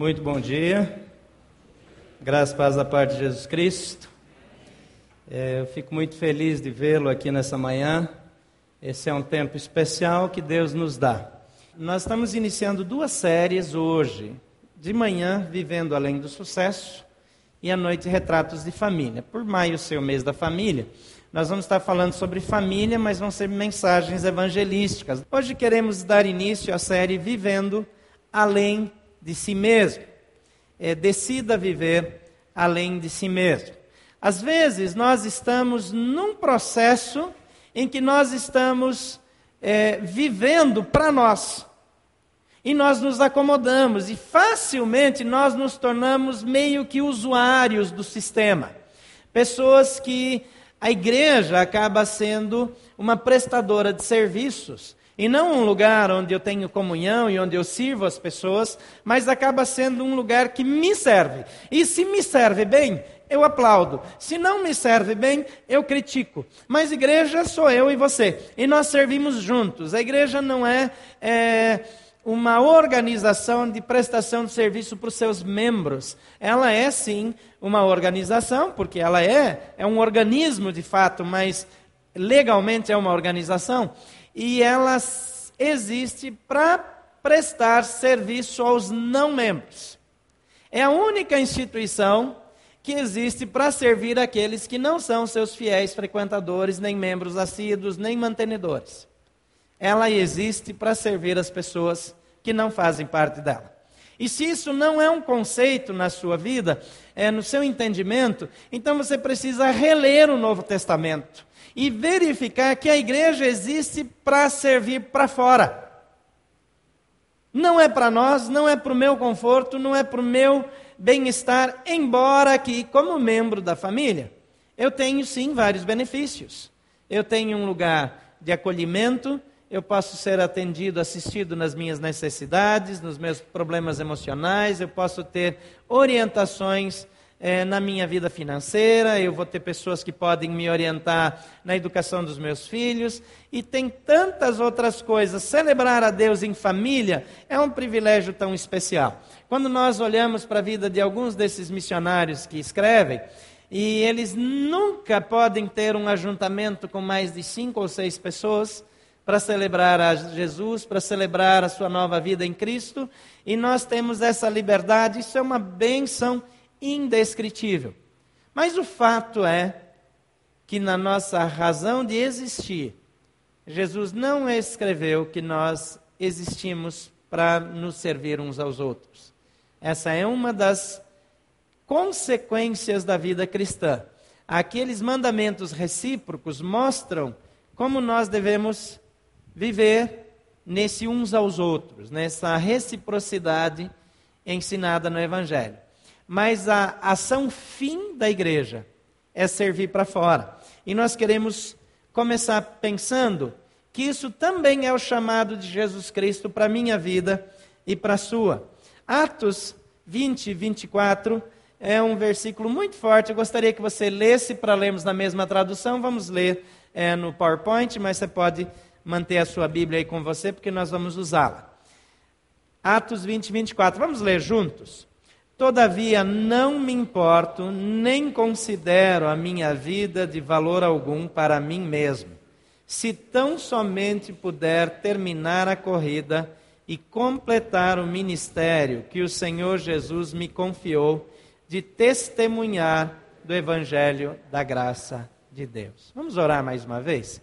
Muito bom dia. Graças e paz da parte de Jesus Cristo. É, eu fico muito feliz de vê-lo aqui nessa manhã. Esse é um tempo especial que Deus nos dá. Nós estamos iniciando duas séries hoje. De manhã, Vivendo Além do Sucesso, e à noite, Retratos de Família. Por maio ser o mês da família, nós vamos estar falando sobre família, mas vão ser mensagens evangelísticas. Hoje queremos dar início à série Vivendo Além de Si Mesmo. É, decida viver além de si mesmo. Às vezes, nós estamos num processo em que nós estamos é, vivendo para nós. E nós nos acomodamos e facilmente nós nos tornamos meio que usuários do sistema. Pessoas que a igreja acaba sendo uma prestadora de serviços e não um lugar onde eu tenho comunhão e onde eu sirvo as pessoas, mas acaba sendo um lugar que me serve. E se me serve bem, eu aplaudo. Se não me serve bem, eu critico. Mas igreja sou eu e você. E nós servimos juntos. A igreja não é, é uma organização de prestação de serviço para os seus membros. Ela é sim uma organização, porque ela é, é um organismo de fato, mas legalmente é uma organização e ela existe para prestar serviço aos não membros. É a única instituição que existe para servir aqueles que não são seus fiéis frequentadores, nem membros assíduos, nem mantenedores. Ela existe para servir as pessoas que não fazem parte dela. E se isso não é um conceito na sua vida, é no seu entendimento, então você precisa reler o Novo Testamento e verificar que a igreja existe para servir para fora. Não é para nós, não é para o meu conforto, não é para o meu bem-estar, embora que, como membro da família, eu tenho sim vários benefícios. Eu tenho um lugar de acolhimento, eu posso ser atendido, assistido nas minhas necessidades, nos meus problemas emocionais, eu posso ter orientações é, na minha vida financeira, eu vou ter pessoas que podem me orientar na educação dos meus filhos, e tem tantas outras coisas. Celebrar a Deus em família é um privilégio tão especial. Quando nós olhamos para a vida de alguns desses missionários que escrevem, e eles nunca podem ter um ajuntamento com mais de cinco ou seis pessoas para celebrar a Jesus, para celebrar a sua nova vida em Cristo, e nós temos essa liberdade, isso é uma benção indescritível. Mas o fato é que na nossa razão de existir, Jesus não escreveu que nós existimos para nos servir uns aos outros. Essa é uma das consequências da vida cristã. Aqueles mandamentos recíprocos mostram como nós devemos viver nesse uns aos outros, nessa reciprocidade ensinada no Evangelho mas a ação fim da igreja é servir para fora. E nós queremos começar pensando que isso também é o chamado de Jesus Cristo para a minha vida e para a sua. Atos 20, 24 é um versículo muito forte. Eu gostaria que você lesse para lermos na mesma tradução. Vamos ler é, no PowerPoint, mas você pode manter a sua Bíblia aí com você, porque nós vamos usá-la. Atos 20, 24. Vamos ler juntos? Todavia, não me importo, nem considero a minha vida de valor algum para mim mesmo, se tão somente puder terminar a corrida e completar o ministério que o Senhor Jesus me confiou de testemunhar do Evangelho da graça de Deus. Vamos orar mais uma vez?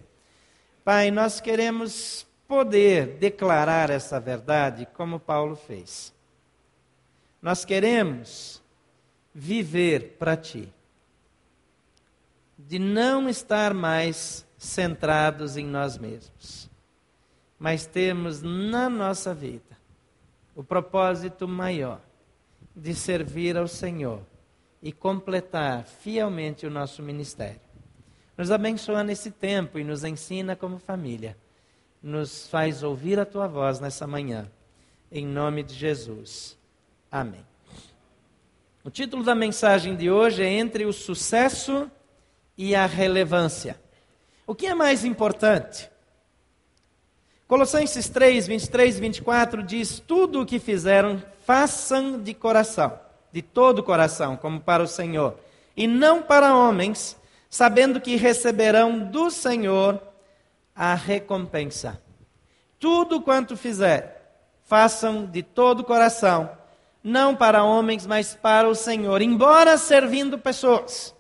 Pai, nós queremos poder declarar essa verdade como Paulo fez. Nós queremos viver para Ti, de não estar mais centrados em nós mesmos, mas termos na nossa vida o propósito maior de servir ao Senhor e completar fielmente o nosso ministério. Nos abençoa nesse tempo e nos ensina como família. Nos faz ouvir a tua voz nessa manhã. Em nome de Jesus. Amém. O título da mensagem de hoje é Entre o Sucesso e a Relevância. O que é mais importante? Colossenses 3, 23 e 24 diz: Tudo o que fizeram, façam de coração, de todo o coração, como para o Senhor, e não para homens, sabendo que receberão do Senhor a recompensa. Tudo quanto fizer, façam de todo o coração, não para homens, mas para o Senhor, embora servindo pessoas.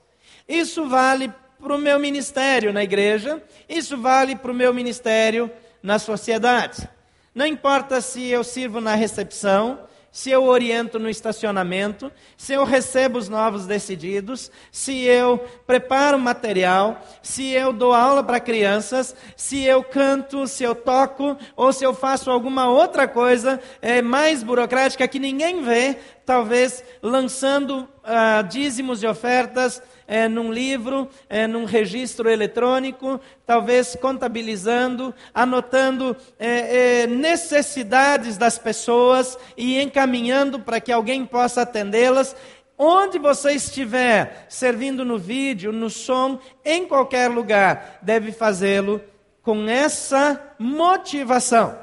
Isso vale para o meu ministério na igreja, isso vale para o meu ministério na sociedade. Não importa se eu sirvo na recepção, se eu oriento no estacionamento, se eu recebo os novos decididos, se eu preparo material, se eu dou aula para crianças, se eu canto, se eu toco, ou se eu faço alguma outra coisa é, mais burocrática que ninguém vê, talvez lançando ah, dízimos e ofertas é, num livro, é, num registro eletrônico, talvez contabilizando, anotando é, é, necessidades das pessoas e encaminhando para que alguém possa atendê-las. Onde você estiver servindo no vídeo, no som, em qualquer lugar, deve fazê-lo com essa motivação.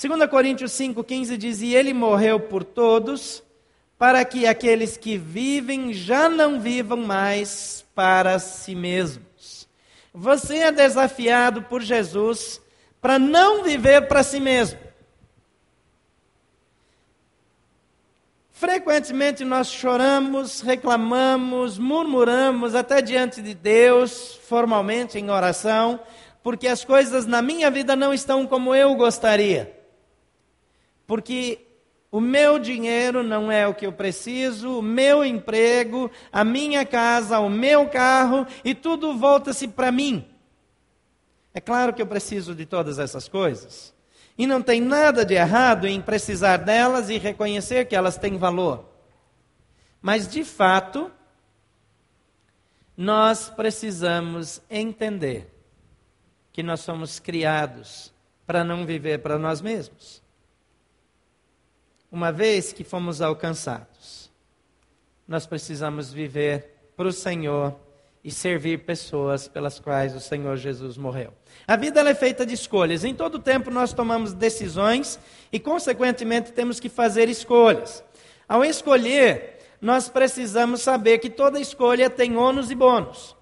2 Coríntios 5,15 diz: E ele morreu por todos para que aqueles que vivem já não vivam mais para si mesmos. Você é desafiado por Jesus para não viver para si mesmo. Frequentemente nós choramos, reclamamos, murmuramos até diante de Deus, formalmente em oração, porque as coisas na minha vida não estão como eu gostaria. Porque o meu dinheiro não é o que eu preciso, o meu emprego, a minha casa, o meu carro, e tudo volta-se para mim. É claro que eu preciso de todas essas coisas. E não tem nada de errado em precisar delas e reconhecer que elas têm valor. Mas, de fato, nós precisamos entender que nós somos criados para não viver para nós mesmos uma vez que fomos alcançados, nós precisamos viver para o Senhor e servir pessoas pelas quais o Senhor Jesus morreu. A vida é feita de escolhas. Em todo tempo nós tomamos decisões e, consequentemente, temos que fazer escolhas. Ao escolher, nós precisamos saber que toda escolha tem ônus e bônus.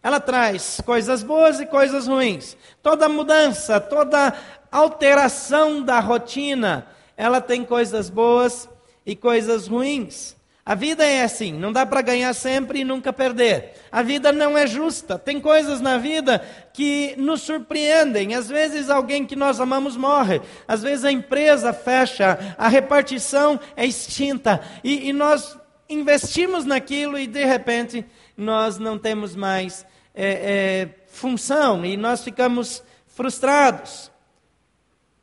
Ela traz coisas boas e coisas ruins. Toda mudança, toda alteração da rotina, ela tem coisas boas e coisas ruins. A vida é assim, não dá para ganhar sempre e nunca perder. A vida não é justa. Tem coisas na vida que nos surpreendem. Às vezes alguém que nós amamos morre. Às vezes a empresa fecha, a repartição é extinta. E, e nós investimos naquilo e de repente nós não temos mais é, é, função e nós ficamos frustrados.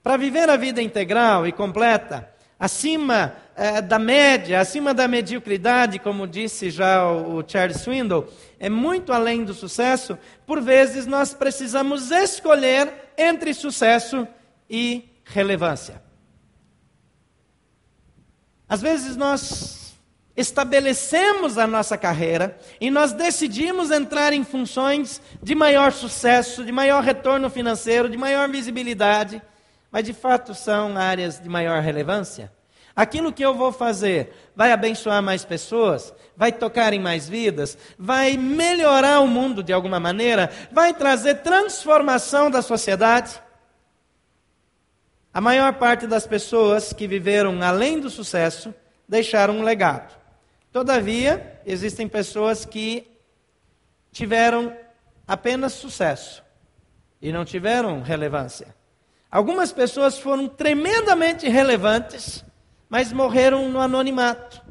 Para viver a vida integral e completa, acima eh, da média, acima da mediocridade, como disse já o, o Charles Swindoll, é muito além do sucesso, por vezes nós precisamos escolher entre sucesso e relevância. Às vezes nós estabelecemos a nossa carreira e nós decidimos entrar em funções de maior sucesso, de maior retorno financeiro, de maior visibilidade mas de fato são áreas de maior relevância? Aquilo que eu vou fazer vai abençoar mais pessoas? Vai tocar em mais vidas? Vai melhorar o mundo de alguma maneira? Vai trazer transformação da sociedade? A maior parte das pessoas que viveram além do sucesso deixaram um legado. Todavia, existem pessoas que tiveram apenas sucesso e não tiveram relevância. Algumas pessoas foram tremendamente relevantes, mas morreram no anonimato.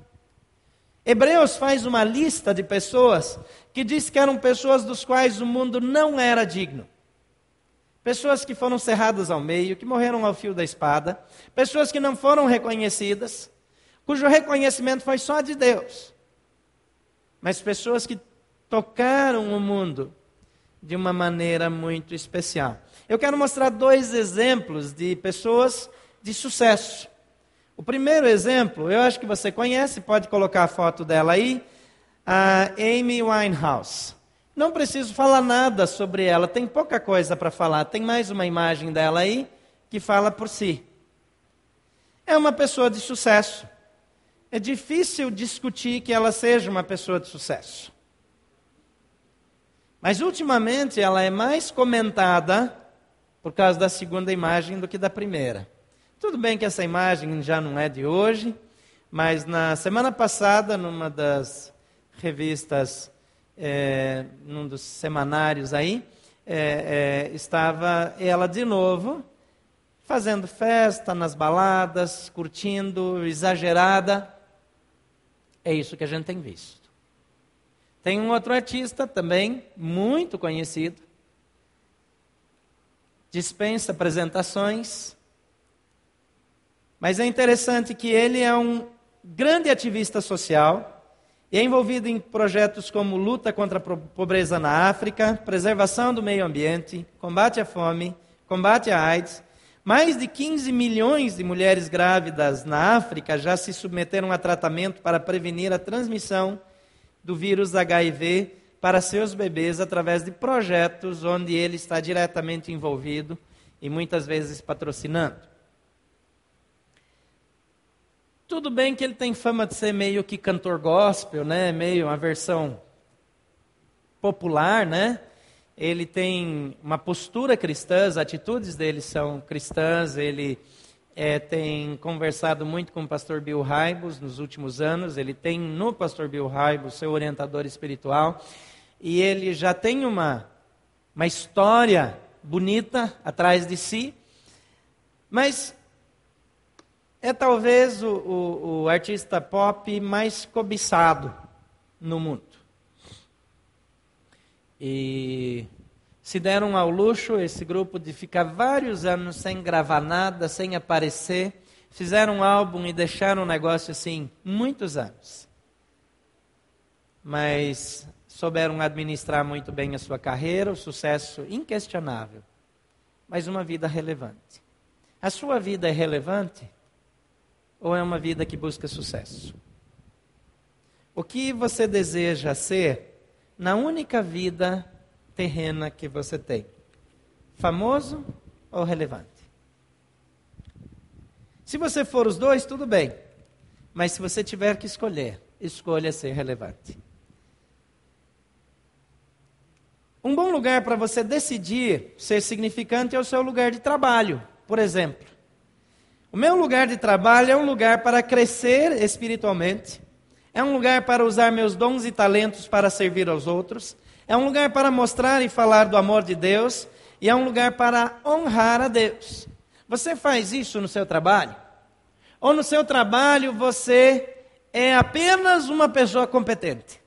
Hebreus faz uma lista de pessoas que diz que eram pessoas dos quais o mundo não era digno. Pessoas que foram cerradas ao meio, que morreram ao fio da espada, pessoas que não foram reconhecidas, cujo reconhecimento foi só de Deus. Mas pessoas que tocaram o mundo de uma maneira muito especial. Eu quero mostrar dois exemplos de pessoas de sucesso. O primeiro exemplo, eu acho que você conhece, pode colocar a foto dela aí, a Amy Winehouse. Não preciso falar nada sobre ela, tem pouca coisa para falar. Tem mais uma imagem dela aí que fala por si. É uma pessoa de sucesso. É difícil discutir que ela seja uma pessoa de sucesso. Mas ultimamente ela é mais comentada por causa da segunda imagem do que da primeira. Tudo bem que essa imagem já não é de hoje, mas na semana passada, numa das revistas, é, num dos semanários aí, é, é, estava ela de novo fazendo festa nas baladas, curtindo, exagerada. É isso que a gente tem visto. Tem um outro artista também, muito conhecido, dispensa apresentações, mas é interessante que ele é um grande ativista social e é envolvido em projetos como luta contra a pobreza na África, preservação do meio ambiente, combate à fome, combate à AIDS. Mais de 15 milhões de mulheres grávidas na África já se submeteram a tratamento para prevenir a transmissão do vírus HIV para seus bebês através de projetos onde ele está diretamente envolvido e muitas vezes patrocinando. Tudo bem que ele tem fama de ser meio que cantor gospel, né? Meio uma versão popular, né? Ele tem uma postura cristã, as atitudes dele são cristãs. Ele é, tem conversado muito com o pastor Bill Raibos nos últimos anos. Ele tem no pastor Bill Raibos seu orientador espiritual. E ele já tem uma, uma história bonita atrás de si. Mas é talvez o, o, o artista pop mais cobiçado no mundo. E se deram ao luxo, esse grupo, de ficar vários anos sem gravar nada, sem aparecer. Fizeram um álbum e deixaram o negócio assim, muitos anos. Mas souberam administrar muito bem a sua carreira, o sucesso inquestionável. Mas uma vida relevante. A sua vida é relevante? ou é uma vida que busca sucesso? O que você deseja ser na única vida terrena que você tem? Famoso ou relevante? Se você for os dois, tudo bem. Mas se você tiver que escolher, escolha ser relevante. Um bom lugar para você decidir ser significante é o seu lugar de trabalho, por exemplo. O meu lugar de trabalho é um lugar para crescer espiritualmente, é um lugar para usar meus dons e talentos para servir aos outros, é um lugar para mostrar e falar do amor de Deus, e é um lugar para honrar a Deus. Você faz isso no seu trabalho? Ou no seu trabalho você é apenas uma pessoa competente?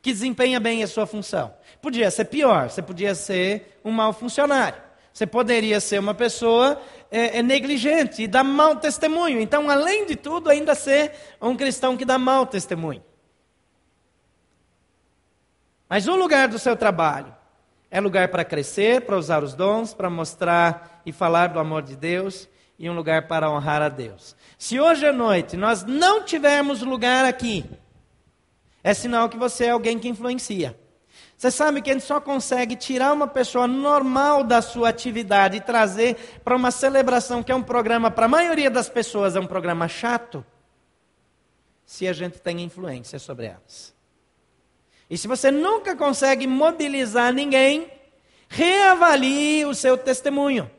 Que desempenha bem a sua função. Podia ser pior, você podia ser um mau funcionário. Você poderia ser uma pessoa é, é negligente e dá mau testemunho. Então, além de tudo, ainda ser um cristão que dá mau testemunho. Mas o lugar do seu trabalho é lugar para crescer, para usar os dons, para mostrar e falar do amor de Deus e um lugar para honrar a Deus. Se hoje à noite nós não tivermos lugar aqui, é sinal que você é alguém que influencia. Você sabe que a gente só consegue tirar uma pessoa normal da sua atividade e trazer para uma celebração que é um programa, para a maioria das pessoas, é um programa chato, se a gente tem influência sobre elas. E se você nunca consegue mobilizar ninguém, reavalie o seu testemunho.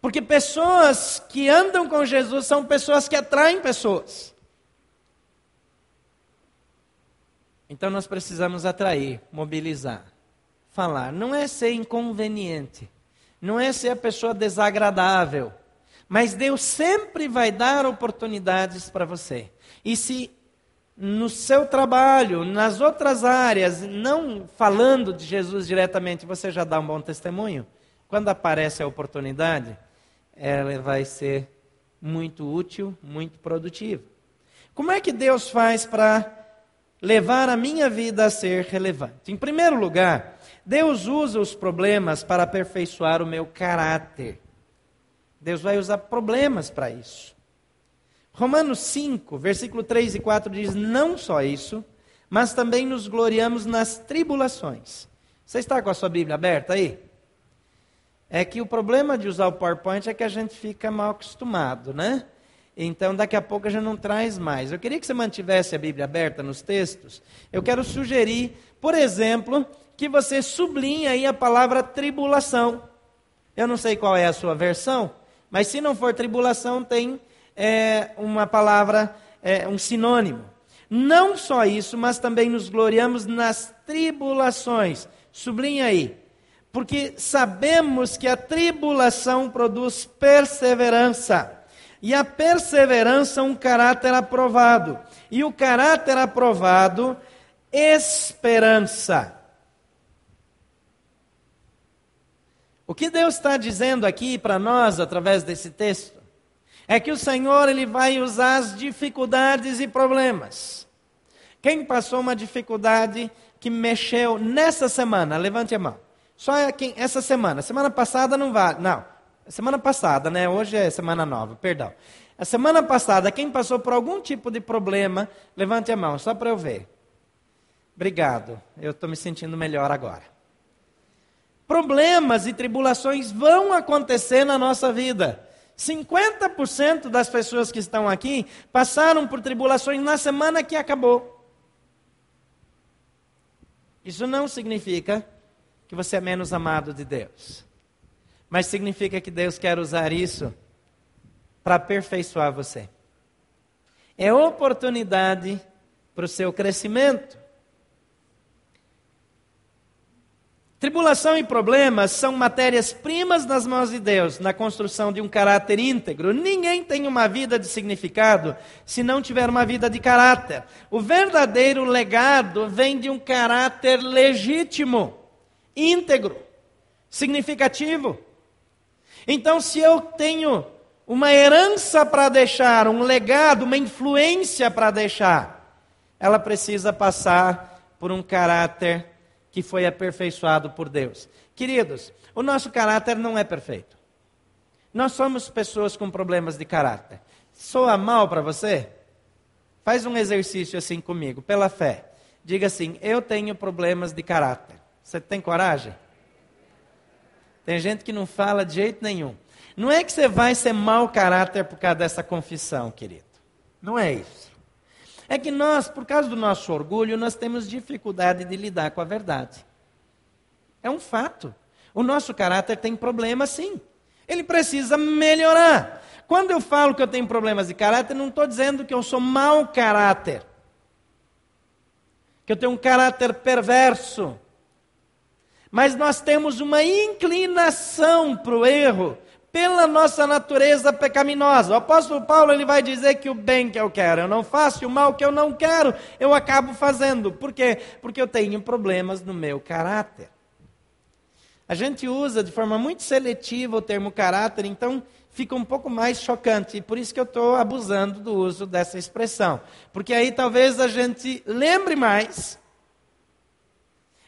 Porque pessoas que andam com Jesus são pessoas que atraem pessoas. Então nós precisamos atrair, mobilizar, falar. Não é ser inconveniente, não é ser a pessoa desagradável, mas Deus sempre vai dar oportunidades para você. E se no seu trabalho, nas outras áreas, não falando de Jesus diretamente, você já dá um bom testemunho, quando aparece a oportunidade, ela vai ser muito útil, muito produtiva. Como é que Deus faz para levar a minha vida a ser relevante. Em primeiro lugar, Deus usa os problemas para aperfeiçoar o meu caráter. Deus vai usar problemas para isso. Romanos 5, versículo 3 e 4 diz: Não só isso, mas também nos gloriamos nas tribulações. Você está com a sua Bíblia aberta aí? É que o problema de usar o PowerPoint é que a gente fica mal acostumado, né? Então, daqui a pouco gente não traz mais. Eu queria que você mantivesse a Bíblia aberta nos textos. Eu quero sugerir, por exemplo, que você sublinhe aí a palavra tribulação. Eu não sei qual é a sua versão, mas se não for tribulação, tem é, uma palavra, é, um sinônimo. Não só isso, mas também nos gloriamos nas tribulações. Sublinha aí. Porque sabemos que a tribulação produz perseverança. E a perseverança, um caráter aprovado. E o caráter aprovado, esperança. O que Deus está dizendo aqui para nós através desse texto é que o Senhor ele vai usar as dificuldades e problemas. Quem passou uma dificuldade que mexeu nessa semana? Levante a mão. Só quem essa semana. Semana passada não vale. Não. Semana passada, né? Hoje é semana nova, perdão. A semana passada, quem passou por algum tipo de problema, levante a mão, só para eu ver. Obrigado. Eu estou me sentindo melhor agora. Problemas e tribulações vão acontecer na nossa vida. 50% das pessoas que estão aqui passaram por tribulações na semana que acabou. Isso não significa que você é menos amado de Deus, mas significa que Deus quer usar isso para aperfeiçoar você. É oportunidade para o seu crescimento. Tribulação e problemas são matérias-primas nas mãos de Deus na construção de um caráter íntegro. Ninguém tem uma vida de significado se não tiver uma vida de caráter. O verdadeiro legado vem de um caráter legítimo, íntegro, significativo. Então, se eu tenho uma herança para deixar, um legado, uma influência para deixar, ela precisa passar por um caráter que foi aperfeiçoado por Deus. Queridos, o nosso caráter não é perfeito. Nós somos pessoas com problemas de caráter. Soa mal para você? Faz um exercício assim comigo, pela fé. Diga assim: Eu tenho problemas de caráter. Você tem coragem? Tem gente que não fala de jeito nenhum. Não é que você vai ser mau caráter por causa dessa confissão, querido. Não é isso. É que nós, por causa do nosso orgulho, nós temos dificuldade de lidar com a verdade. É um fato. O nosso caráter tem problema, sim. Ele precisa melhorar. Quando eu falo que eu tenho problemas de caráter, não estou dizendo que eu sou mau caráter. Que eu tenho um caráter perverso. Mas nós temos uma inclinação para o erro pela nossa natureza pecaminosa. O apóstolo Paulo ele vai dizer que o bem que eu quero eu não faço, e o mal que eu não quero eu acabo fazendo. Por quê? Porque eu tenho problemas no meu caráter. A gente usa de forma muito seletiva o termo caráter, então fica um pouco mais chocante. E por isso que eu estou abusando do uso dessa expressão. Porque aí talvez a gente lembre mais.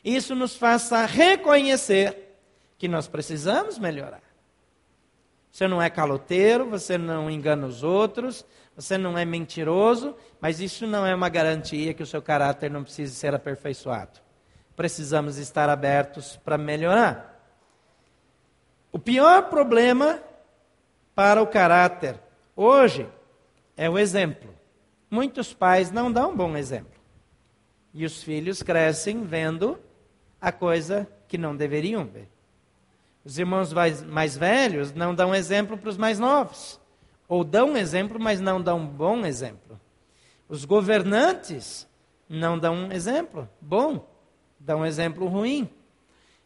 Isso nos faça reconhecer que nós precisamos melhorar. Você não é caloteiro, você não engana os outros, você não é mentiroso, mas isso não é uma garantia que o seu caráter não precise ser aperfeiçoado. Precisamos estar abertos para melhorar. O pior problema para o caráter hoje é o exemplo. Muitos pais não dão um bom exemplo. E os filhos crescem vendo a coisa que não deveriam ver. Os irmãos mais velhos não dão exemplo para os mais novos. Ou dão exemplo, mas não dão bom exemplo. Os governantes não dão um exemplo bom, dão um exemplo ruim.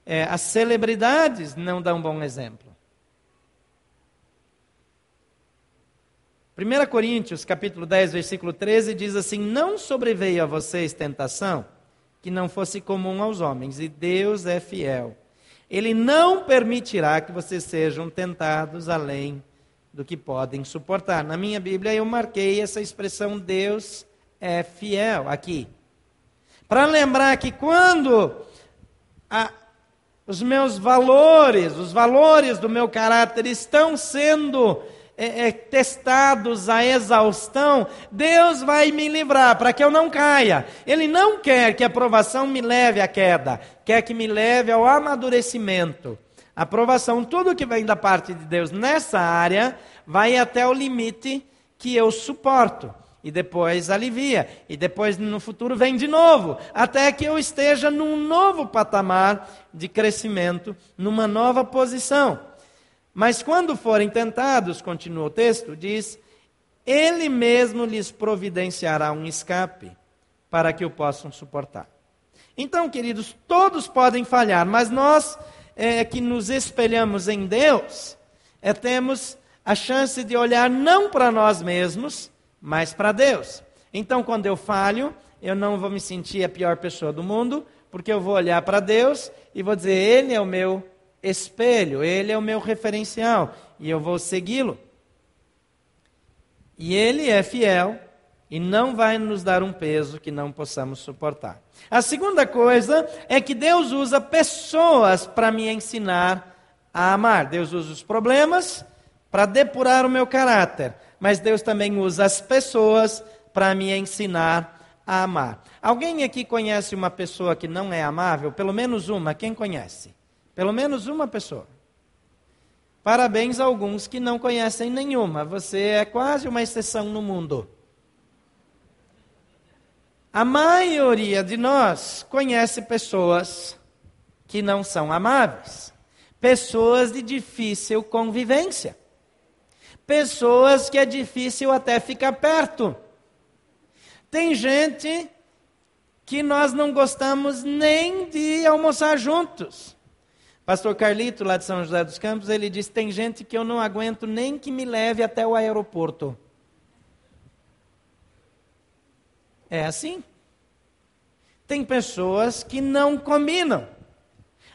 É, as celebridades não dão um bom exemplo. 1 Coríntios, capítulo 10, versículo 13, diz assim: Não sobreveio a vocês tentação que não fosse comum aos homens, e Deus é fiel ele não permitirá que vocês sejam tentados além do que podem suportar. Na minha Bíblia eu marquei essa expressão Deus é fiel aqui. Para lembrar que quando a, os meus valores, os valores do meu caráter estão sendo é, é, testados à exaustão, Deus vai me livrar para que eu não caia. Ele não quer que a provação me leve à queda, quer que me leve ao amadurecimento. A aprovação, tudo que vem da parte de Deus nessa área, vai até o limite que eu suporto. E depois alivia. E depois no futuro vem de novo. Até que eu esteja num novo patamar de crescimento, numa nova posição. Mas quando forem tentados, continua o texto, diz: Ele mesmo lhes providenciará um escape para que o possam suportar. Então, queridos, todos podem falhar, mas nós é, que nos espelhamos em Deus, é, temos a chance de olhar não para nós mesmos, mas para Deus. Então, quando eu falho, eu não vou me sentir a pior pessoa do mundo, porque eu vou olhar para Deus e vou dizer: Ele é o meu espelho, ele é o meu referencial e eu vou segui-lo. E ele é fiel e não vai nos dar um peso que não possamos suportar. A segunda coisa é que Deus usa pessoas para me ensinar a amar. Deus usa os problemas para depurar o meu caráter, mas Deus também usa as pessoas para me ensinar a amar. Alguém aqui conhece uma pessoa que não é amável? Pelo menos uma, quem conhece? Pelo menos uma pessoa. Parabéns a alguns que não conhecem nenhuma. Você é quase uma exceção no mundo. A maioria de nós conhece pessoas que não são amáveis, pessoas de difícil convivência, pessoas que é difícil até ficar perto. Tem gente que nós não gostamos nem de almoçar juntos. Pastor Carlito, lá de São José dos Campos, ele disse: tem gente que eu não aguento nem que me leve até o aeroporto. É assim. Tem pessoas que não combinam.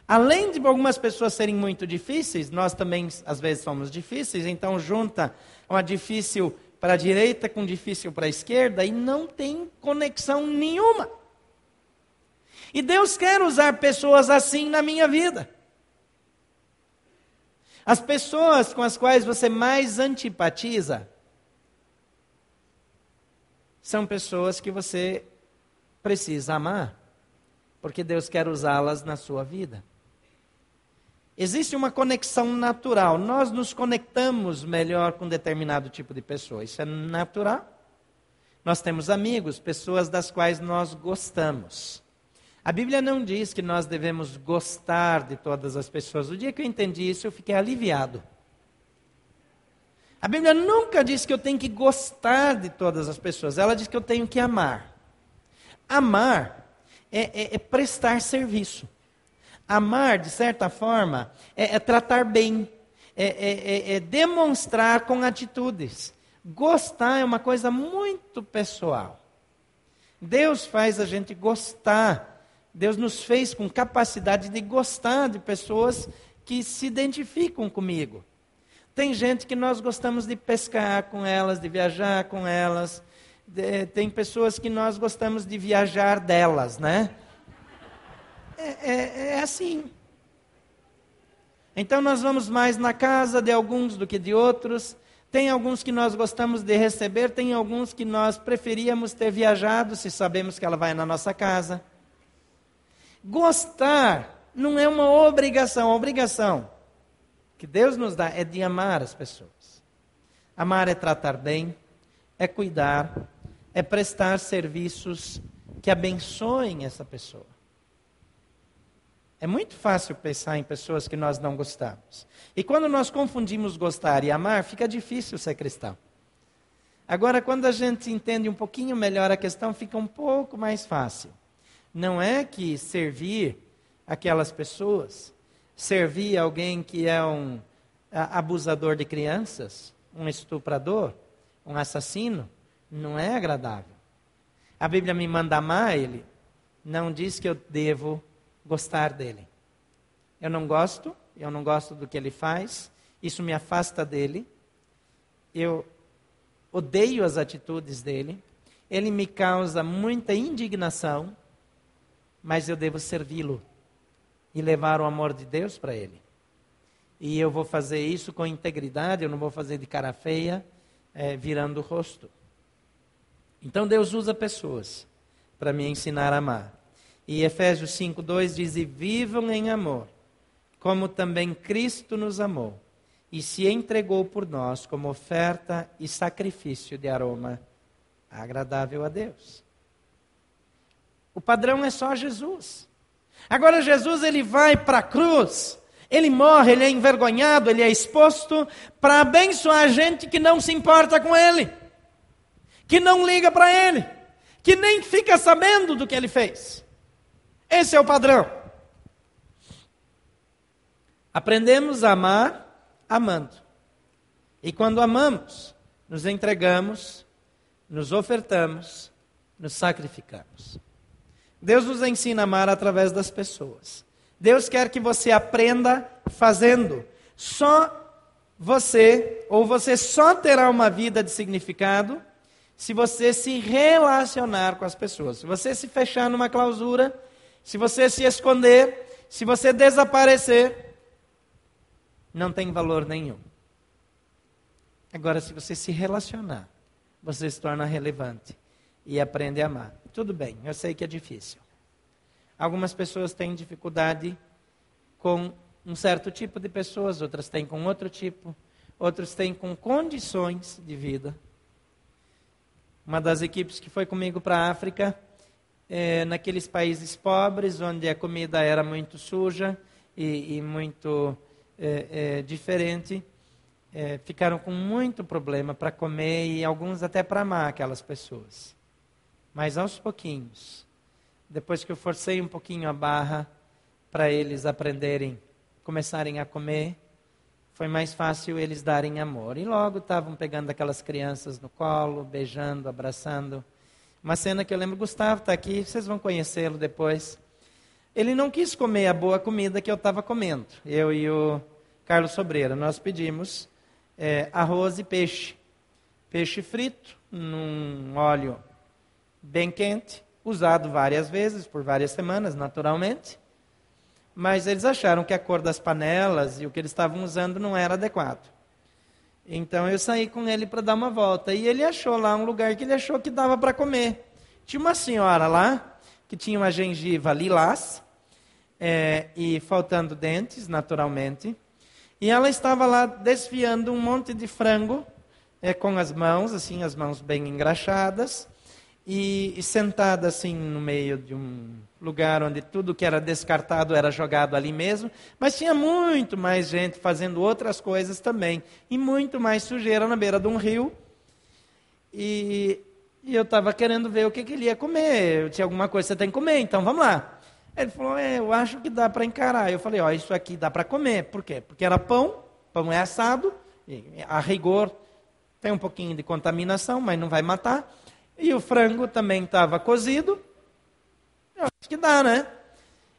Além de algumas pessoas serem muito difíceis, nós também às vezes somos difíceis, então junta uma difícil para a direita com difícil para a esquerda e não tem conexão nenhuma. E Deus quer usar pessoas assim na minha vida. As pessoas com as quais você mais antipatiza são pessoas que você precisa amar, porque Deus quer usá-las na sua vida. Existe uma conexão natural. Nós nos conectamos melhor com determinado tipo de pessoa. Isso é natural. Nós temos amigos, pessoas das quais nós gostamos. A Bíblia não diz que nós devemos gostar de todas as pessoas. O dia que eu entendi isso, eu fiquei aliviado. A Bíblia nunca diz que eu tenho que gostar de todas as pessoas. Ela diz que eu tenho que amar. Amar é, é, é prestar serviço. Amar, de certa forma, é, é tratar bem, é, é, é, é demonstrar com atitudes. Gostar é uma coisa muito pessoal. Deus faz a gente gostar Deus nos fez com capacidade de gostar de pessoas que se identificam comigo. Tem gente que nós gostamos de pescar com elas, de viajar com elas. tem pessoas que nós gostamos de viajar delas, né? É, é, é assim. Então nós vamos mais na casa de alguns do que de outros. Tem alguns que nós gostamos de receber, tem alguns que nós preferíamos ter viajado se sabemos que ela vai na nossa casa. Gostar não é uma obrigação, a obrigação que Deus nos dá é de amar as pessoas. Amar é tratar bem, é cuidar, é prestar serviços que abençoem essa pessoa. É muito fácil pensar em pessoas que nós não gostamos. E quando nós confundimos gostar e amar, fica difícil ser cristão. Agora, quando a gente entende um pouquinho melhor a questão, fica um pouco mais fácil não é que servir aquelas pessoas, servir alguém que é um abusador de crianças, um estuprador, um assassino, não é agradável. A Bíblia me manda amar ele, não diz que eu devo gostar dele. Eu não gosto, eu não gosto do que ele faz, isso me afasta dele. Eu odeio as atitudes dele, ele me causa muita indignação, mas eu devo servi-lo e levar o amor de Deus para ele. e eu vou fazer isso com integridade, eu não vou fazer de cara feia, é, virando o rosto. Então Deus usa pessoas para me ensinar a amar. E Efésios 5:2 diz: "E vivam em amor, como também Cristo nos amou e se entregou por nós como oferta e sacrifício de aroma agradável a Deus." O padrão é só Jesus. Agora Jesus ele vai para a cruz, ele morre, ele é envergonhado, ele é exposto para abençoar a gente que não se importa com ele, que não liga para ele, que nem fica sabendo do que ele fez. Esse é o padrão. Aprendemos a amar amando. E quando amamos, nos entregamos, nos ofertamos, nos sacrificamos. Deus nos ensina a amar através das pessoas. Deus quer que você aprenda fazendo. Só você, ou você só terá uma vida de significado se você se relacionar com as pessoas. Se você se fechar numa clausura, se você se esconder, se você desaparecer, não tem valor nenhum. Agora, se você se relacionar, você se torna relevante e aprende a amar. Tudo bem, eu sei que é difícil. Algumas pessoas têm dificuldade com um certo tipo de pessoas, outras têm com outro tipo, outros têm com condições de vida. Uma das equipes que foi comigo para a África, é, naqueles países pobres, onde a comida era muito suja e, e muito é, é, diferente, é, ficaram com muito problema para comer e alguns até para amar aquelas pessoas. Mas aos pouquinhos, depois que eu forcei um pouquinho a barra para eles aprenderem, começarem a comer, foi mais fácil eles darem amor. E logo estavam pegando aquelas crianças no colo, beijando, abraçando. Uma cena que eu lembro, Gustavo está aqui, vocês vão conhecê-lo depois. Ele não quis comer a boa comida que eu estava comendo. Eu e o Carlos Sobreira, nós pedimos é, arroz e peixe. Peixe frito, num óleo bem quente, usado várias vezes, por várias semanas, naturalmente. Mas eles acharam que a cor das panelas e o que eles estavam usando não era adequado. Então eu saí com ele para dar uma volta. E ele achou lá um lugar que ele achou que dava para comer. Tinha uma senhora lá, que tinha uma gengiva lilás, é, e faltando dentes, naturalmente. E ela estava lá desfiando um monte de frango é, com as mãos, assim, as mãos bem engraxadas e, e sentada assim no meio de um lugar onde tudo que era descartado era jogado ali mesmo, mas tinha muito mais gente fazendo outras coisas também, e muito mais sujeira na beira de um rio. E, e eu estava querendo ver o que, que, ele ia comer. Eu tinha alguma coisa que você tem que comer, então vamos lá. Ele falou: é, Eu acho que dá para encarar. Eu falei: Ó, isso aqui dá para comer. Por quê? Porque era pão, pão é assado, a rigor tem um pouquinho de contaminação, mas não vai matar. E o frango também estava cozido. Eu acho que dá, né?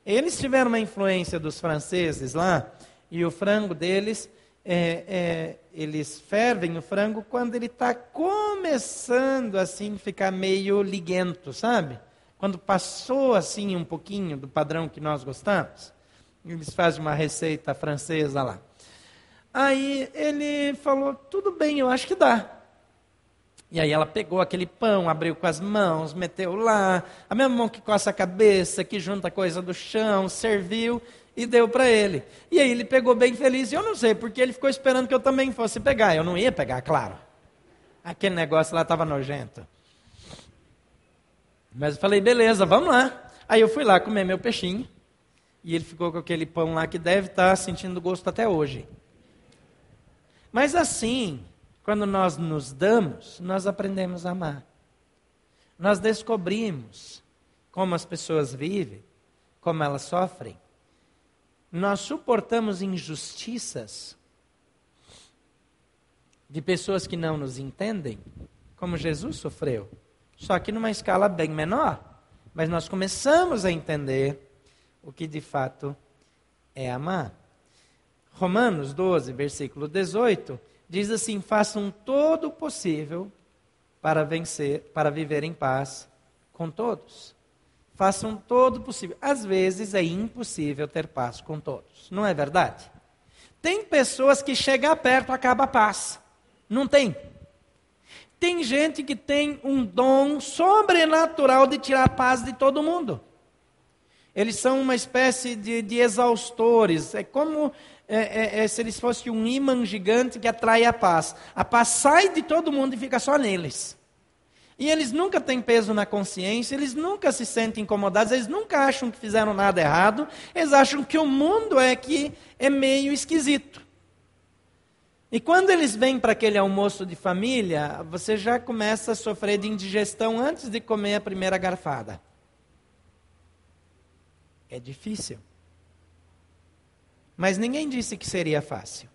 Eles tiveram uma influência dos franceses lá, e o frango deles, é, é, eles fervem o frango quando ele está começando assim ficar meio liguento, sabe? Quando passou assim um pouquinho do padrão que nós gostamos. Eles fazem uma receita francesa lá. Aí ele falou: tudo bem, eu acho que dá. E aí ela pegou aquele pão, abriu com as mãos, meteu lá, a mesma mão que coça a cabeça, que junta coisa do chão, serviu e deu para ele. E aí ele pegou bem feliz, e eu não sei, porque ele ficou esperando que eu também fosse pegar. Eu não ia pegar, claro. Aquele negócio lá estava nojento. Mas eu falei, beleza, vamos lá. Aí eu fui lá comer meu peixinho, e ele ficou com aquele pão lá que deve estar tá sentindo gosto até hoje. Mas assim, quando nós nos damos, nós aprendemos a amar. Nós descobrimos como as pessoas vivem, como elas sofrem. Nós suportamos injustiças de pessoas que não nos entendem, como Jesus sofreu, só que numa escala bem menor. Mas nós começamos a entender o que de fato é amar. Romanos 12, versículo 18 diz assim: façam todo o possível para vencer, para viver em paz com todos. Façam todo o possível. Às vezes é impossível ter paz com todos, não é verdade? Tem pessoas que chegar perto acaba a paz. Não tem. Tem gente que tem um dom sobrenatural de tirar a paz de todo mundo. Eles são uma espécie de, de exaustores. É como é, é, é, se eles fossem um imã gigante que atrai a paz. A paz sai de todo mundo e fica só neles. E eles nunca têm peso na consciência, eles nunca se sentem incomodados, eles nunca acham que fizeram nada errado, eles acham que o mundo é que é meio esquisito. E quando eles vêm para aquele almoço de família, você já começa a sofrer de indigestão antes de comer a primeira garfada. É difícil. Mas ninguém disse que seria fácil.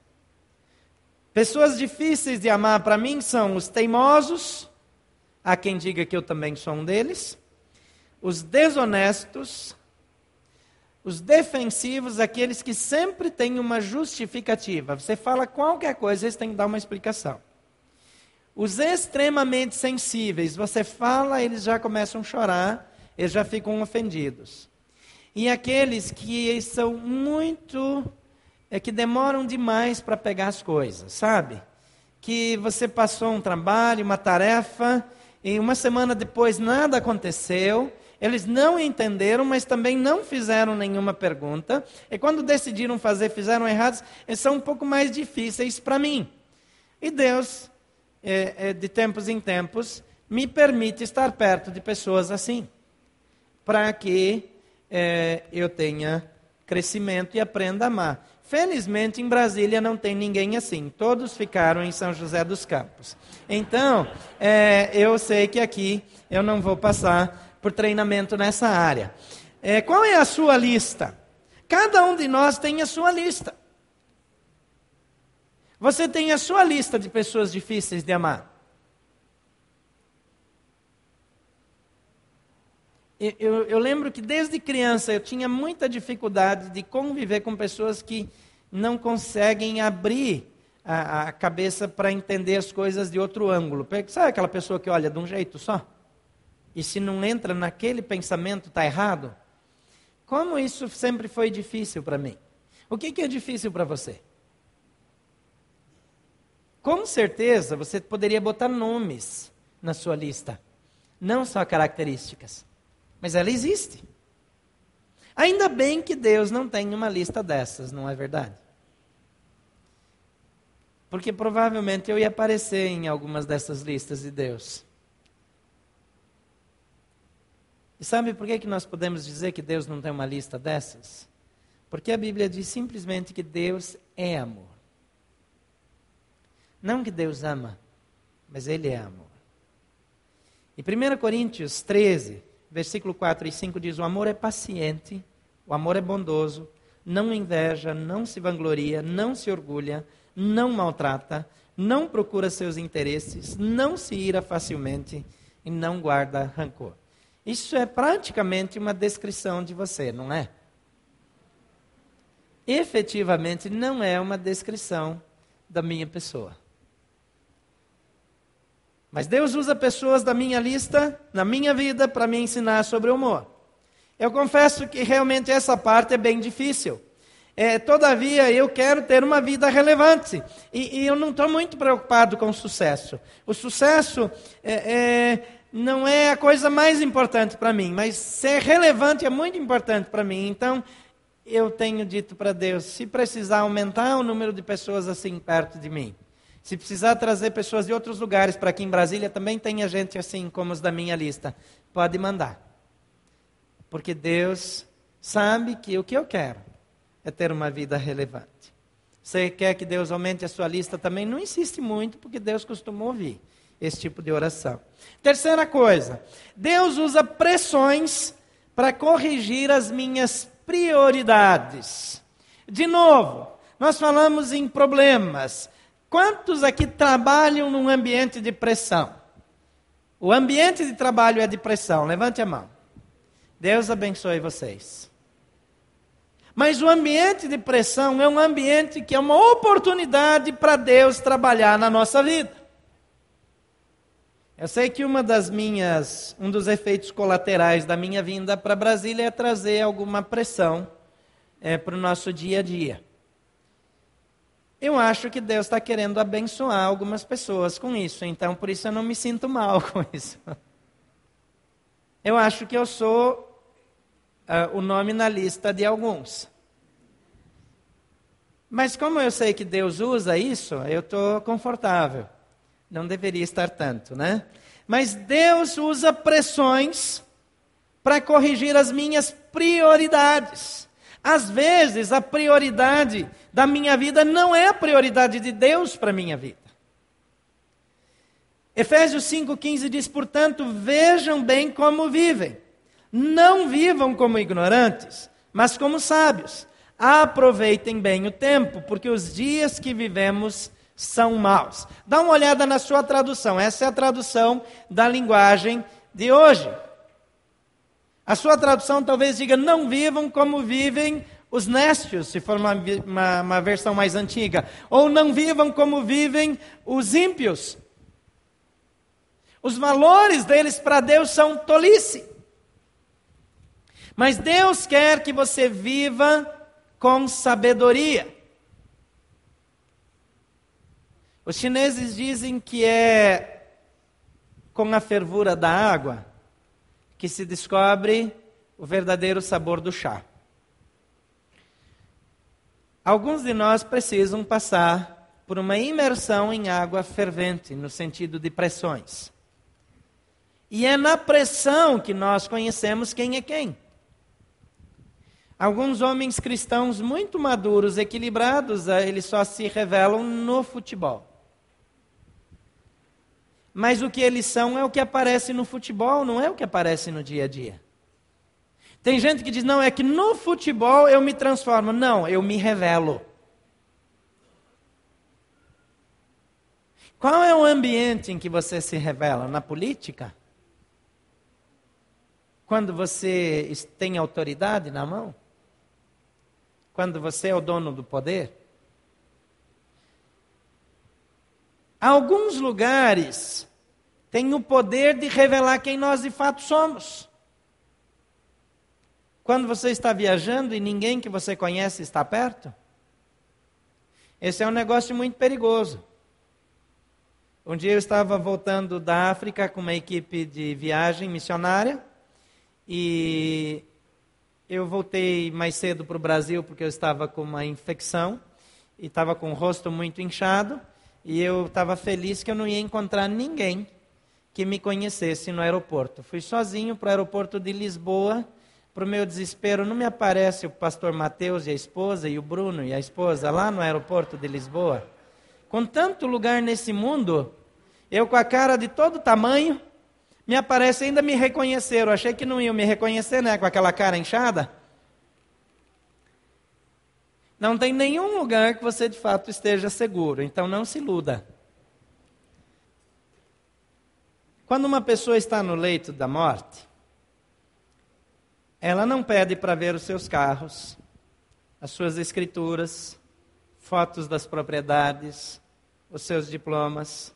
Pessoas difíceis de amar para mim são os teimosos, há quem diga que eu também sou um deles, os desonestos, os defensivos, aqueles que sempre têm uma justificativa. Você fala qualquer coisa, eles têm que dar uma explicação. Os extremamente sensíveis, você fala, eles já começam a chorar, eles já ficam ofendidos. E aqueles que são muito. É, que demoram demais para pegar as coisas, sabe? Que você passou um trabalho, uma tarefa, e uma semana depois nada aconteceu, eles não entenderam, mas também não fizeram nenhuma pergunta. E quando decidiram fazer, fizeram errados, são um pouco mais difíceis para mim. E Deus, é, é, de tempos em tempos, me permite estar perto de pessoas assim, para que é, eu tenha crescimento e aprenda a amar. Felizmente, em Brasília não tem ninguém assim. Todos ficaram em São José dos Campos. Então, é, eu sei que aqui eu não vou passar por treinamento nessa área. É, qual é a sua lista? Cada um de nós tem a sua lista. Você tem a sua lista de pessoas difíceis de amar. Eu, eu, lembro que desde criança eu tinha muita dificuldade de conviver com pessoas que não conseguem abrir a, a cabeça para entender as coisas de outro ângulo. Sabe aquela pessoa que olha de um jeito só? E se não entra naquele pensamento, está errado? Como isso sempre foi difícil para mim? O que, que é difícil para você? Com certeza você poderia botar nomes na sua lista, não só características. Mas ela existe. Ainda bem que Deus não tem uma lista dessas, não é verdade? Porque provavelmente eu ia aparecer em algumas dessas listas de Deus. E sabe por que, que nós podemos dizer que Deus não tem uma lista dessas? Porque a Bíblia diz simplesmente que Deus é amor. Não que Deus ama, mas Ele é amor. Em 1 Coríntios 13, versículo 4 e 5 diz: O amor é paciente, o amor é bondoso, não inveja, não se vangloria, não se orgulha, não maltrata, não procura seus interesses, não se ira facilmente e não guarda rancor. Isso é praticamente uma descrição de você, não é? Efetivamente, não é uma descrição da minha pessoa. Mas Deus usa pessoas da minha lista, na minha vida, para me ensinar sobre o amor. Eu confesso que realmente essa parte é bem difícil. É, todavia, eu quero ter uma vida relevante. E, e eu não estou muito preocupado com o sucesso. O sucesso é, é, não é a coisa mais importante para mim, mas ser relevante é muito importante para mim. Então, eu tenho dito para Deus: se precisar aumentar o número de pessoas assim perto de mim, se precisar trazer pessoas de outros lugares para aqui em Brasília, também tenha gente assim como os da minha lista. Pode mandar. Porque Deus sabe que o que eu quero é ter uma vida relevante. Você quer que Deus aumente a sua lista também? Não insiste muito, porque Deus costuma ouvir esse tipo de oração. Terceira coisa, Deus usa pressões para corrigir as minhas prioridades. De novo, nós falamos em problemas. Quantos aqui trabalham num ambiente de pressão? O ambiente de trabalho é de pressão, levante a mão. Deus abençoe vocês. Mas o ambiente de pressão é um ambiente que é uma oportunidade para Deus trabalhar na nossa vida. Eu sei que uma das minhas, um dos efeitos colaterais da minha vinda para Brasília é trazer alguma pressão é, para o nosso dia a dia. Eu acho que Deus está querendo abençoar algumas pessoas com isso, então por isso eu não me sinto mal com isso. Eu acho que eu sou uh, o nome na lista de alguns. Mas como eu sei que Deus usa isso, eu estou confortável. Não deveria estar tanto, né? Mas Deus usa pressões para corrigir as minhas prioridades. Às vezes, a prioridade da minha vida não é a prioridade de Deus para a minha vida. Efésios 5,15 diz: portanto, vejam bem como vivem. Não vivam como ignorantes, mas como sábios. Aproveitem bem o tempo, porque os dias que vivemos são maus. Dá uma olhada na sua tradução. Essa é a tradução da linguagem de hoje. A sua tradução talvez diga: não vivam como vivem os néstios, se for uma, uma, uma, versão mais antiga. Ou não vivam como vivem os ímpios. Os valores deles para Deus são tolice. Mas Deus quer que você viva com sabedoria. Os chineses dizem que é com a fervura da água que se descobre o verdadeiro sabor do chá. Alguns de nós precisam passar por uma imersão em água fervente, no sentido de pressões. E é na pressão que nós conhecemos quem é quem. Alguns homens cristãos muito maduros, equilibrados, eh, eles só se revelam no futebol. Mas o que eles são é o que aparece no futebol, não é o que aparece no dia a dia. Tem gente que diz: não, é que no futebol eu me transformo. Não, eu me revelo. Qual é o ambiente em que você se revela? Na política? Quando você tem autoridade na mão? Quando você é o dono do poder? Alguns lugares têm o poder de revelar quem nós de fato somos. Quando você está viajando e ninguém que você conhece está perto, esse é um negócio muito perigoso. Um dia eu estava voltando da África com uma equipe de viagem missionária e eu voltei mais cedo para o Brasil porque eu estava com uma infecção e estava com o rosto muito inchado. E eu estava feliz que eu não ia encontrar ninguém que me conhecesse no aeroporto. Fui sozinho para o aeroporto de Lisboa. Para o meu desespero, não me aparece o pastor Mateus e a esposa, e o Bruno e a esposa lá no aeroporto de Lisboa. Com tanto lugar nesse mundo, eu com a cara de todo tamanho, me aparece ainda me reconheceram. Achei que não iam me reconhecer, né? Com aquela cara inchada. Não tem nenhum lugar que você de fato esteja seguro, então não se iluda. Quando uma pessoa está no leito da morte, ela não pede para ver os seus carros, as suas escrituras, fotos das propriedades, os seus diplomas.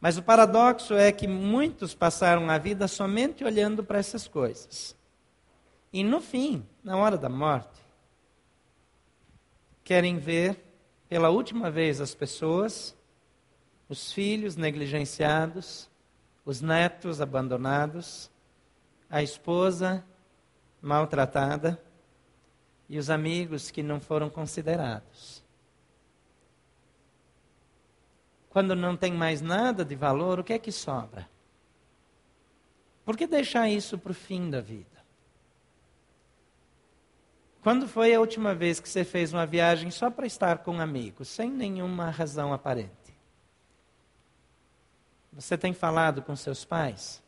Mas o paradoxo é que muitos passaram a vida somente olhando para essas coisas. E no fim, na hora da morte, querem ver pela última vez as pessoas, os filhos negligenciados, os netos abandonados, a esposa maltratada e os amigos que não foram considerados. Quando não tem mais nada de valor, o que é que sobra? Por que deixar isso para o fim da vida? Quando foi a última vez que você fez uma viagem só para estar com amigos, sem nenhuma razão aparente? Você tem falado com seus pais?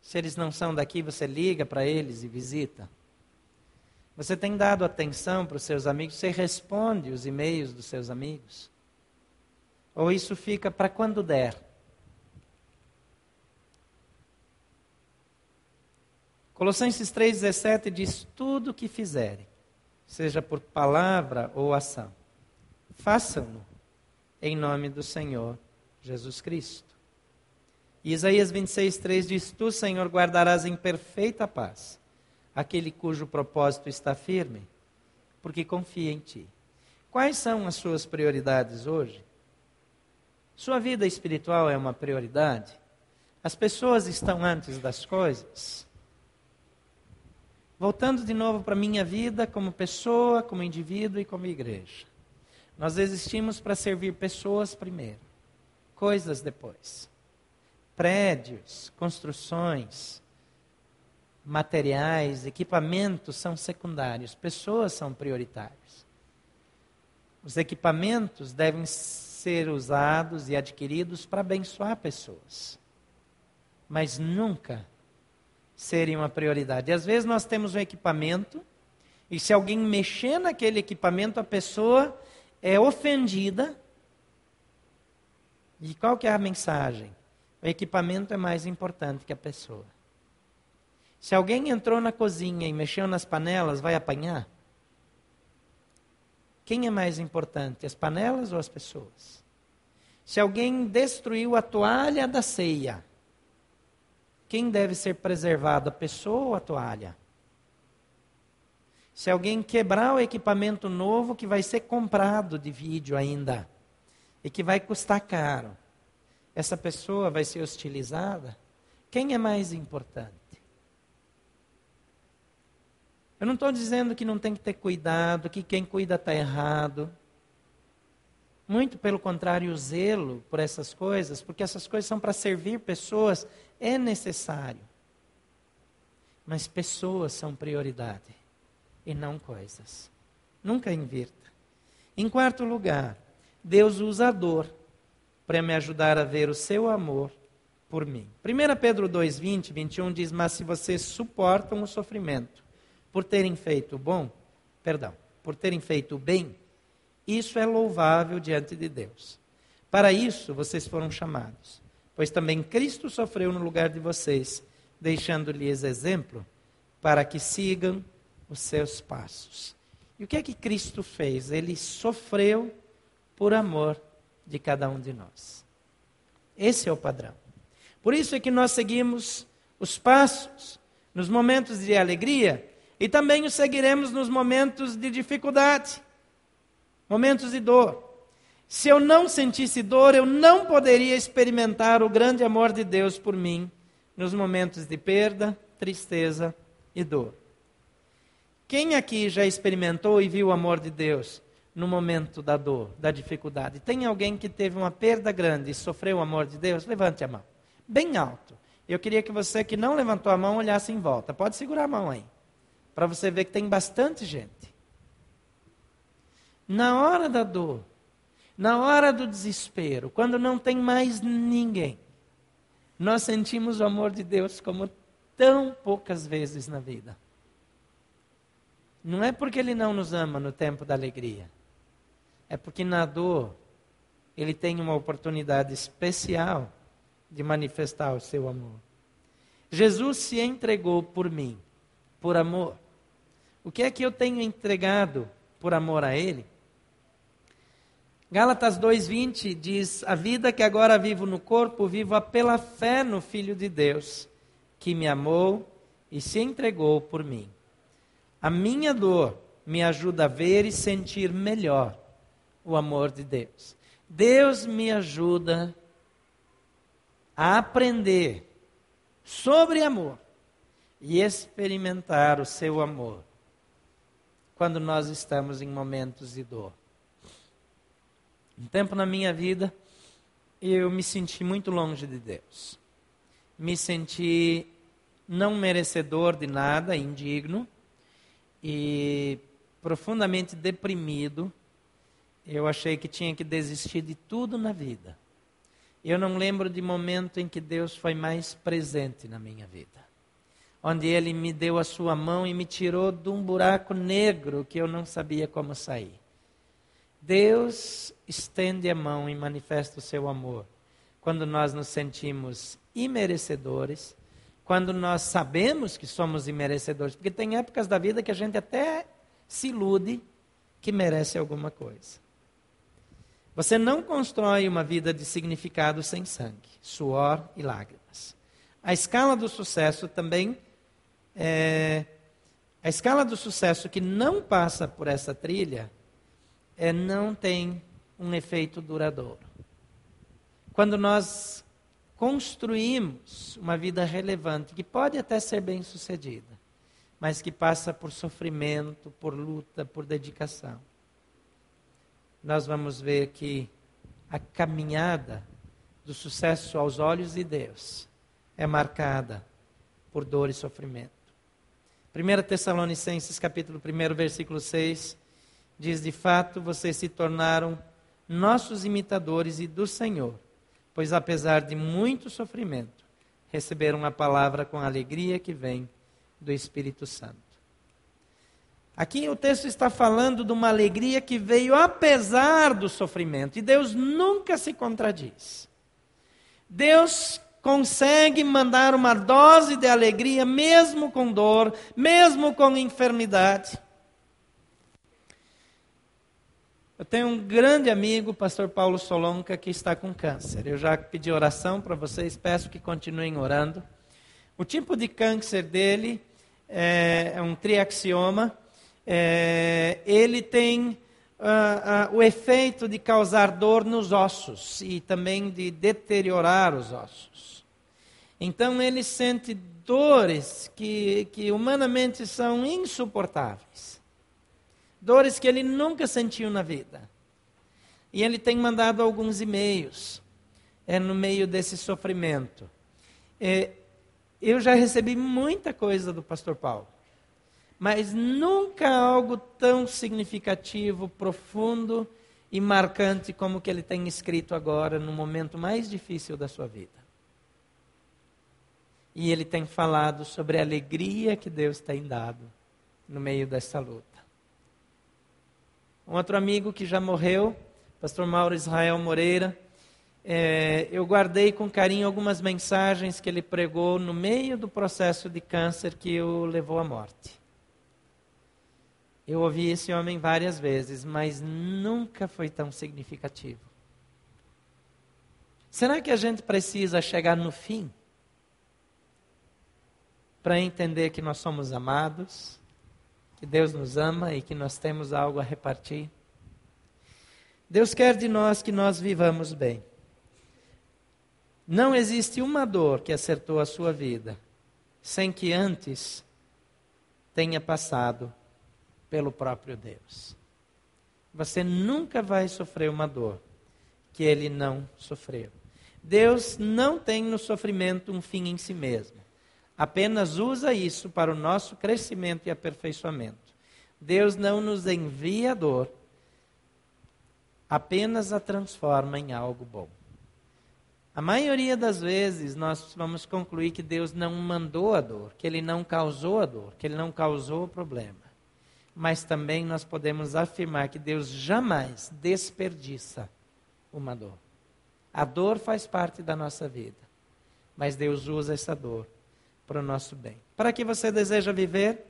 Se eles não são daqui, você liga para eles e visita? Você tem dado atenção para os seus amigos? Você responde os e-mails dos seus amigos? Ou isso fica para quando der? Colossenses 3,17 diz: Tudo o que fizerem, seja por palavra ou ação. Façam-no em nome do Senhor Jesus Cristo. E Isaías 26, 3 diz: Tu, Senhor, guardarás em perfeita paz aquele cujo propósito está firme, porque confia em ti. Quais são as suas prioridades hoje? Sua vida espiritual é uma prioridade? As pessoas estão antes das coisas? Voltando de novo para a minha vida como pessoa, como indivíduo e como igreja. Nós existimos para servir pessoas primeiro, coisas depois. Prédios, construções, materiais, equipamentos são secundários, pessoas são prioritárias. Os equipamentos devem ser usados e adquiridos para abençoar pessoas, mas nunca serem uma prioridade. Às vezes nós temos um equipamento e se alguém mexer naquele equipamento, a pessoa é ofendida. E qual que é a mensagem? O equipamento é mais importante que a pessoa. Se alguém entrou na cozinha e mexeu nas panelas, vai apanhar? Quem é mais importante, as panelas ou as pessoas? Se alguém destruiu a toalha da ceia, quem deve ser preservado, a pessoa ou a toalha? Se alguém quebrar o equipamento novo que vai ser comprado de vídeo ainda e que vai custar caro, essa pessoa vai ser hostilizada? Quem é mais importante? Eu não estou dizendo que não tem que ter cuidado, que quem cuida está errado. Muito pelo contrário, o zelo por essas coisas, porque essas coisas são para servir pessoas, é necessário. Mas pessoas são prioridade e não coisas. Nunca invirta. Em quarto lugar, Deus usa a dor para me ajudar a ver o seu amor por mim. 1 Pedro 2, 20, 21 diz: Mas se vocês suportam o sofrimento por terem feito o bom, perdão, por terem feito bem, isso é louvável diante de Deus. Para isso vocês foram chamados, pois também Cristo sofreu no lugar de vocês, deixando-lhes exemplo para que sigam os seus passos. E o que é que Cristo fez? Ele sofreu por amor de cada um de nós. Esse é o padrão. Por isso é que nós seguimos os passos nos momentos de alegria e também os seguiremos nos momentos de dificuldade, momentos de dor. Se eu não sentisse dor, eu não poderia experimentar o grande amor de Deus por mim nos momentos de perda, tristeza e dor. Quem aqui já experimentou e viu o amor de Deus no momento da dor, da dificuldade? Tem alguém que teve uma perda grande e sofreu o amor de Deus? Levante a mão. Bem alto. Eu queria que você que não levantou a mão olhasse em volta. Pode segurar a mão aí para você ver que tem bastante gente. Na hora da dor, na hora do desespero, quando não tem mais ninguém, nós sentimos o amor de Deus como tão poucas vezes na vida. Não é porque Ele não nos ama no tempo da alegria, é porque na dor Ele tem uma oportunidade especial de manifestar o seu amor. Jesus se entregou por mim, por amor. O que é que eu tenho entregado por amor a Ele? Gálatas 2,20 diz: A vida que agora vivo no corpo, vivo pela fé no Filho de Deus, que me amou e se entregou por mim. A minha dor me ajuda a ver e sentir melhor o amor de Deus. Deus me ajuda a aprender sobre amor e experimentar o seu amor quando nós estamos em momentos de dor. Um tempo na minha vida, eu me senti muito longe de Deus. Me senti não merecedor de nada, indigno e profundamente deprimido. Eu achei que tinha que desistir de tudo na vida. Eu não lembro de momento em que Deus foi mais presente na minha vida onde ele me deu a sua mão e me tirou de um buraco negro que eu não sabia como sair. Deus estende a mão e manifesta o seu amor quando nós nos sentimos imerecedores, quando nós sabemos que somos imerecedores, porque tem épocas da vida que a gente até se ilude que merece alguma coisa. Você não constrói uma vida de significado sem sangue, suor e lágrimas. A escala do sucesso também é, a escala do sucesso que não passa por essa trilha é, não tem um efeito duradouro. Quando nós construímos uma vida relevante, que pode até ser bem sucedida, mas que passa por sofrimento, por luta, por dedicação, nós vamos ver que a caminhada do sucesso aos olhos de Deus é marcada por dor e sofrimento. 1 Tessalonicenses capítulo 1, versículo 6, diz, de fato, vocês se tornaram nossos imitadores e do Senhor, pois apesar de muito sofrimento, receberam a palavra com a alegria que vem do Espírito Santo. Aqui o texto está falando de uma alegria que veio apesar do sofrimento, e Deus nunca se contradiz. Deus consegue mandar uma dose de alegria, mesmo com dor, mesmo com enfermidade. Eu tenho um grande amigo, pastor Paulo Solonca, que está com câncer. Eu já pedi oração para vocês, peço que continuem orando. O tipo de câncer dele é, é um triaxioma. É, ele tem uh, uh, o efeito de causar dor nos ossos e também de deteriorar os ossos. Então ele sente dores que, que humanamente são insuportáveis. Dores que ele nunca sentiu na vida. E ele tem mandado alguns e-mails é, no meio desse sofrimento. É, eu já recebi muita coisa do pastor Paulo mas nunca algo tão significativo, profundo e marcante como o que ele tem escrito agora, no momento mais difícil da sua vida. E ele tem falado sobre a alegria que Deus tem dado no meio dessa luta. Um outro amigo que já morreu, pastor Mauro Israel Moreira, é, eu guardei com carinho algumas mensagens que ele pregou no meio do processo de câncer que o levou à morte. Eu ouvi esse homem várias vezes, mas nunca foi tão significativo. Será que a gente precisa chegar no fim para entender que nós somos amados, que Deus nos ama e que nós temos algo a repartir? Deus quer de nós que nós vivamos bem. Não existe uma dor que acertou a sua vida sem que antes tenha passado pelo próprio Deus. Você nunca vai sofrer uma dor que ele não sofreu. Deus não tem no sofrimento um fim em si mesmo. Apenas usa isso para o nosso crescimento e aperfeiçoamento. Deus não nos envia a dor, apenas a transforma em algo bom. A maioria das vezes nós vamos concluir que Deus não mandou a dor, que Ele não causou a dor, que Ele não causou o problema mas também nós podemos afirmar que Deus jamais desperdiça uma dor. A dor faz parte da nossa vida, mas Deus usa essa dor para o nosso bem. Para que você deseja viver?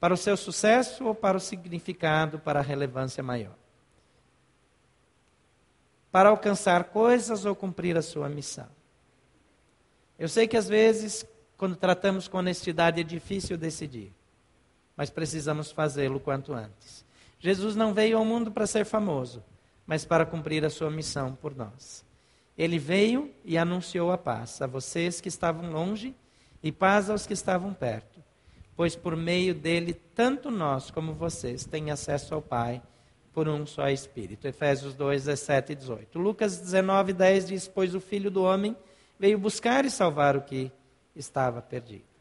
Para o seu sucesso ou para o significado, para a relevância maior? Para alcançar coisas ou cumprir a sua missão? Eu sei que às vezes, quando tratamos com honestidade, é difícil decidir mas precisamos fazê-lo quanto antes. Jesus não veio ao mundo para ser famoso, mas para cumprir a sua missão por nós. Ele veio e anunciou a paz a vocês que estavam longe e paz aos que estavam perto, pois por meio dele, tanto nós como vocês têm acesso ao Pai por um só Espírito. Efésios 2, 17 e 18. Lucas 19, 10 diz: Pois o Filho do Homem veio buscar e salvar o que estava perdido.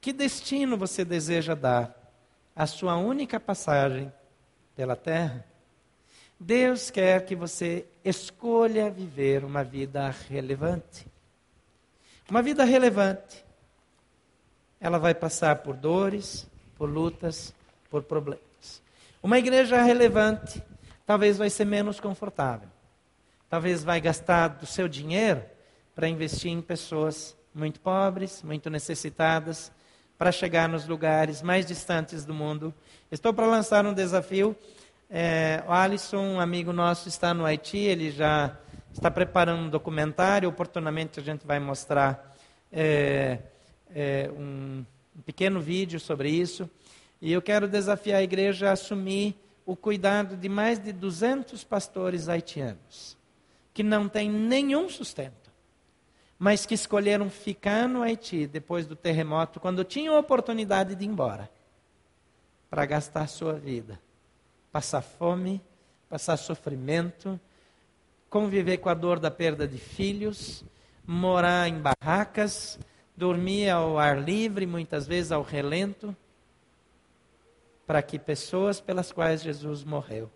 Que destino você deseja dar à sua única passagem pela terra? Deus quer que você escolha viver uma vida relevante. Uma vida relevante. Ela vai passar por dores, por lutas, por problemas. Uma igreja relevante talvez vai ser menos confortável. Talvez vai gastar do seu dinheiro para investir em pessoas muito pobres, muito necessitadas, para chegar nos lugares mais distantes do mundo. Estou para lançar um desafio. É, o Alisson, um amigo nosso, está no Haiti, ele já está preparando um documentário. Oportunamente a gente vai mostrar é, é, um, um pequeno vídeo sobre isso. E eu quero desafiar a igreja a assumir o cuidado de mais de 200 pastores haitianos, que não têm nenhum sustento, mas que escolheram ficar no Haiti depois do terremoto, quando tinham a oportunidade de ir embora, para gastar sua vida, passar fome, passar sofrimento, conviver com a dor da perda de filhos, morar em barracas, dormir ao ar livre, muitas vezes ao relento para que pessoas pelas quais Jesus morreu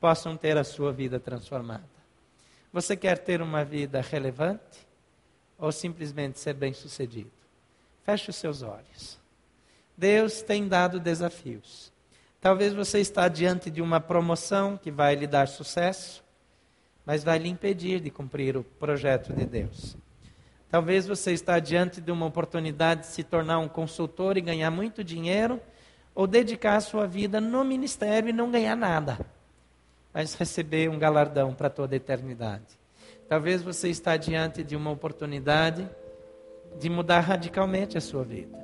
possam ter a sua vida transformada. Você quer ter uma vida relevante ou simplesmente ser bem-sucedido? Feche os seus olhos. Deus tem dado desafios. Talvez você está diante de uma promoção que vai lhe dar sucesso, mas vai lhe impedir de cumprir o projeto de Deus. Talvez você está diante de uma oportunidade de se tornar um consultor e ganhar muito dinheiro, ou dedicar a sua vida no ministério e não ganhar nada, mas receber um galardão para toda a eternidade. Talvez você está diante de uma oportunidade de mudar radicalmente a sua vida.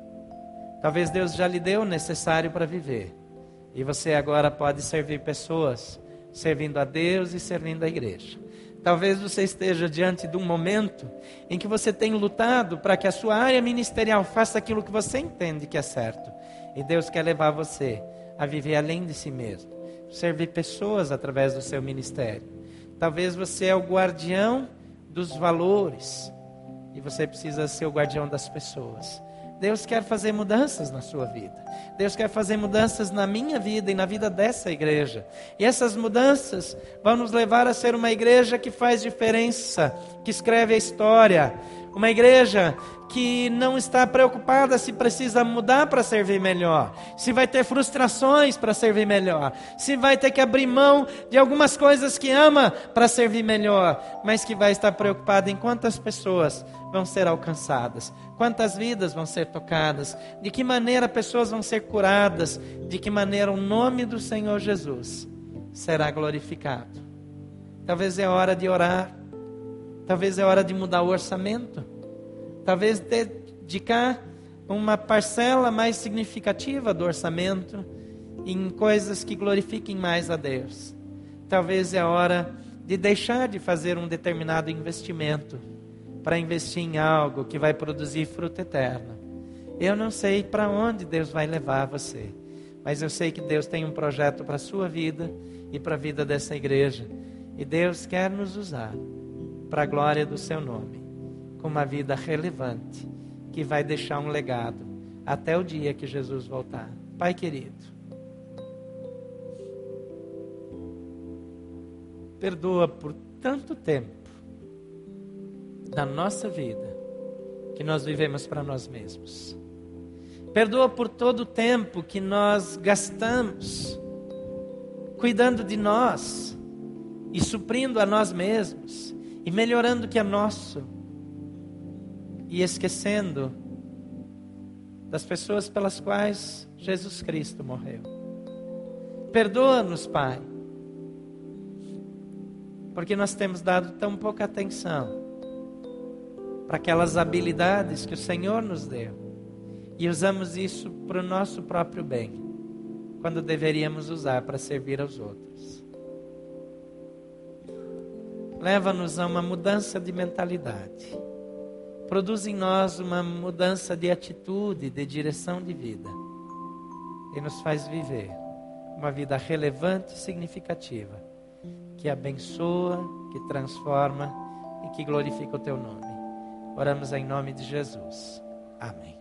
Talvez Deus já lhe deu o necessário para viver. E você agora pode servir pessoas, servindo a Deus e servindo a igreja. Talvez você esteja diante de um momento em que você tem lutado para que a sua área ministerial faça aquilo que você entende que é certo. E Deus quer levar você a viver além de si mesmo, servir pessoas através do seu ministério. Talvez você é o guardião dos valores e você precisa ser o guardião das pessoas. Deus quer fazer mudanças na sua vida. Deus quer fazer mudanças na minha vida e na vida dessa igreja. E essas mudanças vão nos levar a ser uma igreja que faz diferença, que escreve a história. Uma igreja que não está preocupada se precisa mudar para servir melhor, se vai ter frustrações para servir melhor, se vai ter que abrir mão de algumas coisas que ama para servir melhor, mas que vai estar preocupada em quantas pessoas vão ser alcançadas, quantas vidas vão ser tocadas, de que maneira pessoas vão ser curadas, de que maneira o nome do Senhor Jesus será glorificado. Talvez é hora de orar, talvez é hora de mudar o orçamento talvez dedicar uma parcela mais significativa do orçamento em coisas que glorifiquem mais a Deus. Talvez é hora de deixar de fazer um determinado investimento para investir em algo que vai produzir fruto eterno. Eu não sei para onde Deus vai levar você, mas eu sei que Deus tem um projeto para a sua vida e para a vida dessa igreja. E Deus quer nos usar para a glória do seu nome com uma vida relevante, que vai deixar um legado até o dia que Jesus voltar. Pai querido, perdoa por tanto tempo da nossa vida que nós vivemos para nós mesmos. Perdoa por todo o tempo que nós gastamos cuidando de nós e suprindo a nós mesmos e melhorando o que é nosso e esquecendo das pessoas pelas quais Jesus Cristo morreu. Perdoa-nos, Pai, porque nós temos dado tão pouca atenção para aquelas habilidades que o Senhor nos deu e usamos isso para o nosso próprio bem, quando deveríamos usar para servir aos outros. Leva-nos a uma mudança de mentalidade produz em nós uma mudança de atitude, de direção de vida. E nos faz viver uma vida relevante e significativa, que abençoa, que transforma e que glorifica o teu nome. Oramos em nome de Jesus. Amém.